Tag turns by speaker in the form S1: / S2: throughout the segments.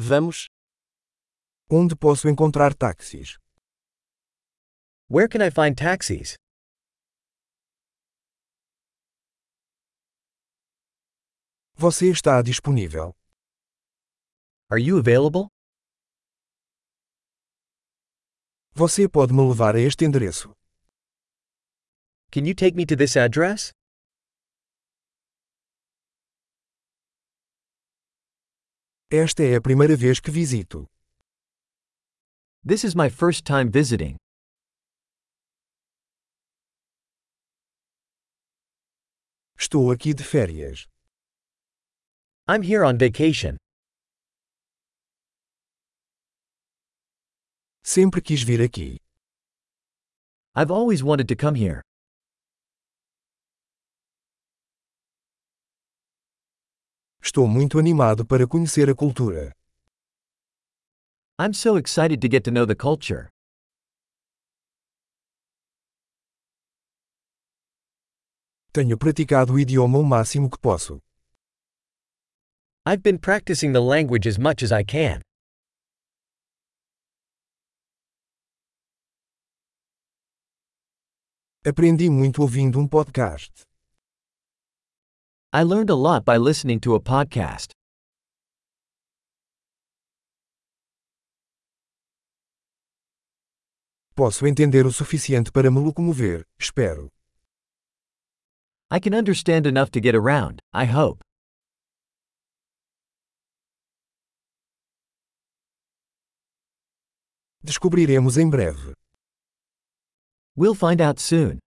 S1: Vamos.
S2: Onde posso encontrar táxis?
S1: Where can I find taxis?
S2: Você está disponível.
S1: Are you available?
S2: Você pode me levar a este endereço.
S1: Can you take me to this address?
S2: Esta é a primeira vez que visito.
S1: This is my first time visiting.
S2: Estou aqui de férias.
S1: I'm here on vacation.
S2: Sempre quis vir aqui.
S1: I've always wanted to come here.
S2: Estou muito animado para conhecer a cultura.
S1: I'm so excited to get to know the culture.
S2: Tenho praticado o idioma o máximo que posso.
S1: I've been practicing the language as much as I can.
S2: Aprendi muito ouvindo um podcast.
S1: I learned a lot by listening to a podcast.
S2: Posso entender o suficiente para me locomover, espero.
S1: I can understand enough to get around, I hope.
S2: Descobriremos em breve.
S1: We'll find out soon.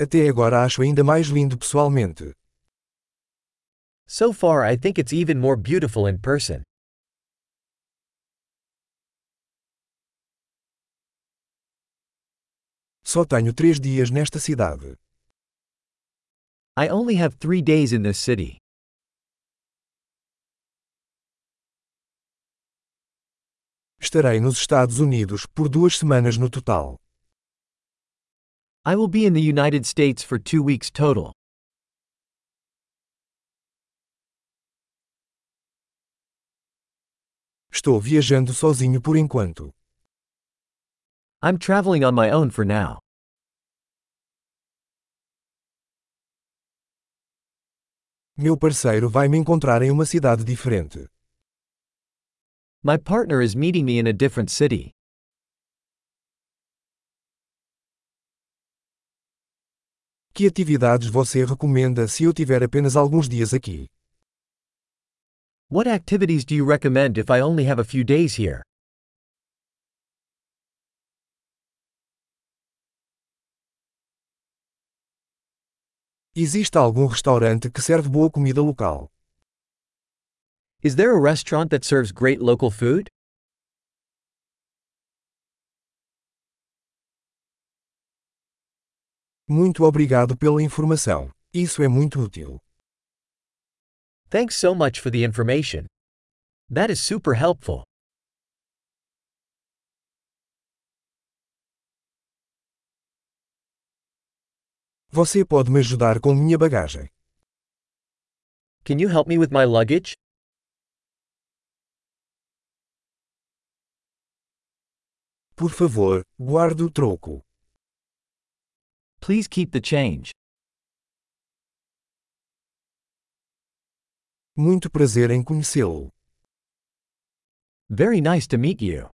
S2: Até agora acho ainda mais lindo pessoalmente.
S1: So far, I think it's even more beautiful in person.
S2: Só tenho três dias nesta cidade.
S1: I only have three days in this city.
S2: Estarei nos Estados Unidos por duas semanas no total.
S1: I will be in the United States for two weeks total.
S2: Estou viajando sozinho por enquanto.
S1: I'm traveling on my own for now.
S2: Meu parceiro vai me encontrar em uma cidade diferente.
S1: My partner is meeting me in a different city.
S2: Que atividades você recomenda se eu tiver apenas alguns dias aqui?
S1: What activities do you recommend if I only have a few days here?
S2: Existe algum restaurante que serve boa comida local?
S1: Is there a restaurant that serves great local food?
S2: Muito obrigado pela informação. Isso é muito útil.
S1: Thanks so much for the information. That is super helpful.
S2: Você pode me ajudar com minha bagagem.
S1: Can you help me with my luggage?
S2: Por favor, guarde o troco.
S1: Please keep the change.
S2: Muito prazer em conhecê-lo.
S1: Very nice to meet you.